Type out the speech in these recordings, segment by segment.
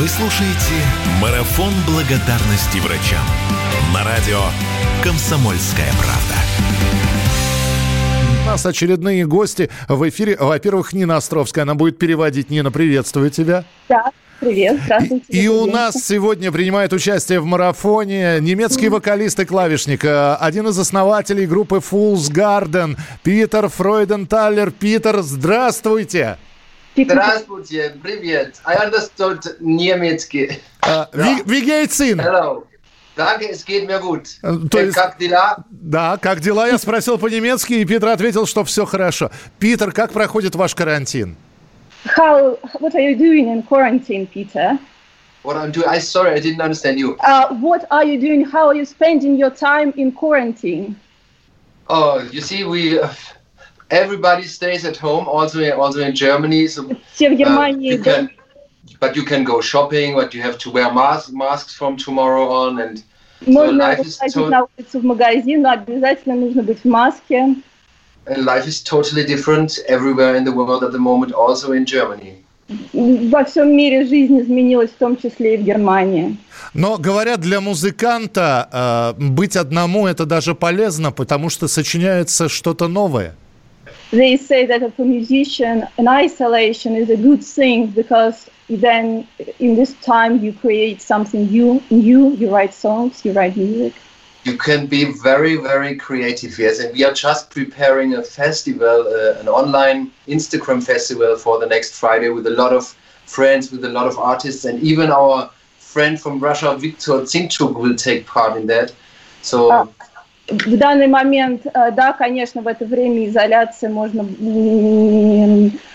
Вы слушаете «Марафон благодарности врачам» на радио «Комсомольская правда». У нас очередные гости в эфире. Во-первых, Нина Островская, она будет переводить. Нина, приветствую тебя. Да, привет, здравствуйте. И, и у нас сегодня принимает участие в марафоне немецкий вокалист и клавишник, э, один из основателей группы Fool's Garden, Питер Фройденталер. Питер, здравствуйте. Здравствуйте, привет. I understood немецкий. Uh, wie, wie geht's Ihnen? Hello. Danke, es geht mir gut. То Э, есть- Как дела? Да, как дела? Я спросил по-немецки, и Питер ответил, что все хорошо. Питер, как проходит ваш карантин? How, what are you doing in quarantine, Peter? What I'm doing? I sorry, I didn't understand you. Uh, what are you doing? How are you spending your time in quarantine? Oh, you see, we uh, everybody stays at home, also also in Germany. So Все в uh, Германии, you can, but you can go shopping, but you have to wear masks masks from tomorrow on, and можно life is выходить so- на улицу в магазин, но обязательно нужно быть в маске. and life is totally different everywhere in the world at the moment, also in Germany. Во всем мире жизнь изменилась, в том числе и в Германии. Но говорят, для музыканта э, быть одному это даже полезно, потому что сочиняется что-то новое. They say that for a musician, an isolation is a good thing because then in this time you create something new, new, you write songs, you write music. You can be very, very creative, yes. And we are just preparing a festival, uh, an online Instagram festival for the next Friday with a lot of friends, with a lot of artists, and even our friend from Russia, Viktor Zinchuk, will take part in that. So А. В данный момент, э, да, конечно, в это время изоляции можно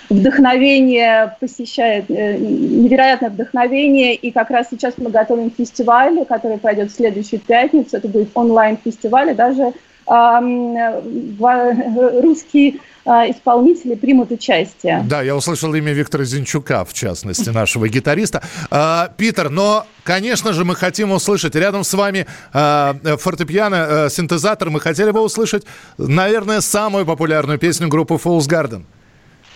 вдохновение посещает, э, невероятное вдохновение, и как раз сейчас мы готовим фестиваль, который пройдет в следующую пятницу, это будет онлайн-фестиваль, и даже ам, в- русские а, исполнители примут участие. Да, я услышал имя Виктора Зинчука, в частности, нашего гитариста. А, Питер, но, конечно же, мы хотим услышать рядом с вами а, фортепиано, а, синтезатор. Мы хотели бы услышать, наверное, самую популярную песню группы Fool's Garden.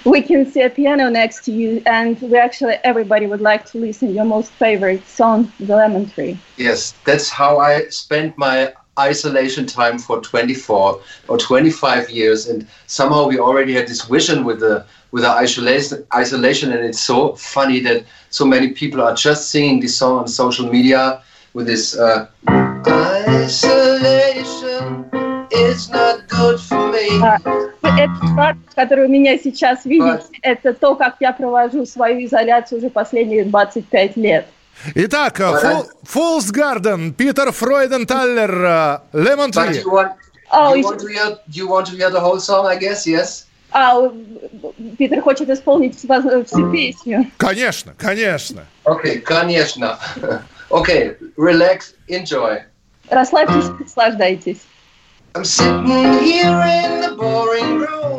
We can see a piano next to you, and we actually, everybody would like to listen your most favorite song, The Lemon Tree. yes, that's how I spent my isolation time for 24 or 25 years, and somehow we already had this vision with the with the isolation, isolation, and it's so funny that so many people are just singing this song on social media with this uh, isolation is not good for me. Этот факт, который вы меня сейчас видите, это то, как я провожу свою изоляцию уже последние 25 лет. Итак, а, Fool's Garden, Питер Фройденталлер, а, you want Oh, you want to hear you want to hear the whole song, I guess, yes. А, Питер хочет исполнить всю песню. Конечно, конечно. Okay, конечно. okay, relax, enjoy. Расслабьтесь, наслаждайтесь. I'm sitting here in the boring room.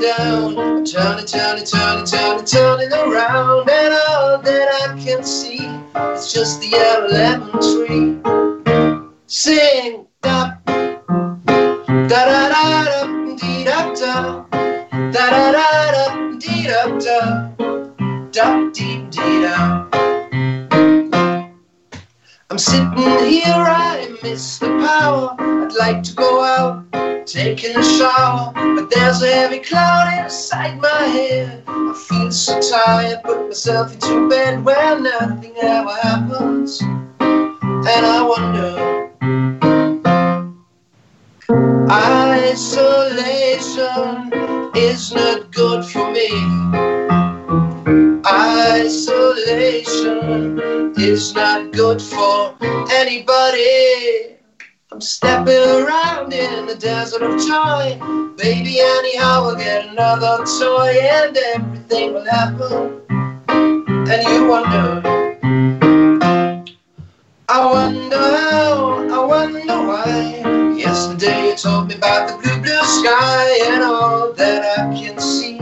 Down, turning, turning, turning, turning, turning around, and all that I can see is just the yellow lemon tree. Sing da da da da da dee da da da da da da dee da da da dee dee da. I'm sitting here, I miss the power. I'd like to go out, taking a shower, but there's a heavy cloud inside my head. I feel so tired, put myself into bed where nothing ever happens, and I wonder. Isolation is not good for me. Isolation is not good for anybody. I'm stepping the desert of joy. Baby, anyhow, we'll get another toy and everything will happen. And you wonder, I wonder how, I wonder why. Yesterday you told me about the blue, blue sky and all that I can see.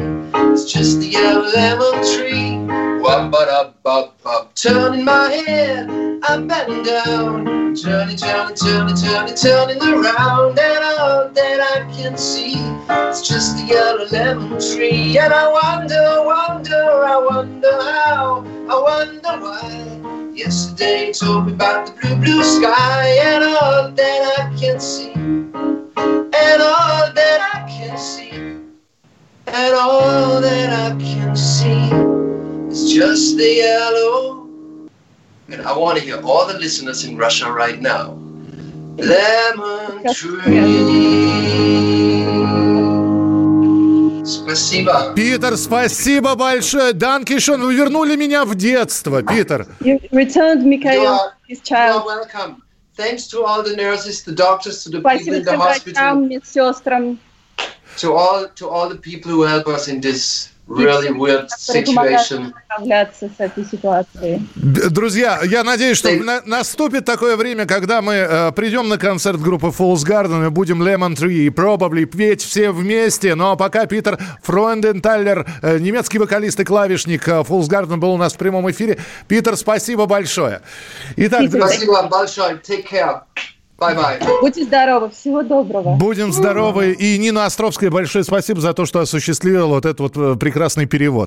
It's just the yellow lemon tree. Wop, Turning my head and down. Turning, turning, turning, turning, turning around. And all that I can see is just the yellow lemon tree. And I wonder, wonder, I wonder how, I wonder why. Yesterday told me about the blue, blue sky. And all that I can see. And all that I can see. And all that I can see is just the yellow. I want to hear all the listeners in Russia right now. Lemon tree. Спасибо. Питер, спасибо большое. Данкишон, вы вернули меня в детство, Питер. You returned Mikhail, his you are child. welcome. Thanks to all the nurses, the doctors, to the people Спасибо in the всем hospital, врачам, медсестрам, to all to all the people who help us in this really weird situation. справляться с этой ситуацией. Д- Друзья, я надеюсь, что на- наступит такое время, когда мы э, придем на концерт группы Fools Garden и будем Lemon Tree и Probably петь все вместе. Но пока Питер Фройнденталлер, э, немецкий вокалист и клавишник э, Fools Garden был у нас в прямом эфире. Питер, спасибо большое. Итак, Питер, друзья, Спасибо большое. Take care. Bye bye. Будьте здоровы, всего доброго. будем здоровы. И Нина Островская, большое спасибо за то, что осуществила вот этот вот э, прекрасный перевод.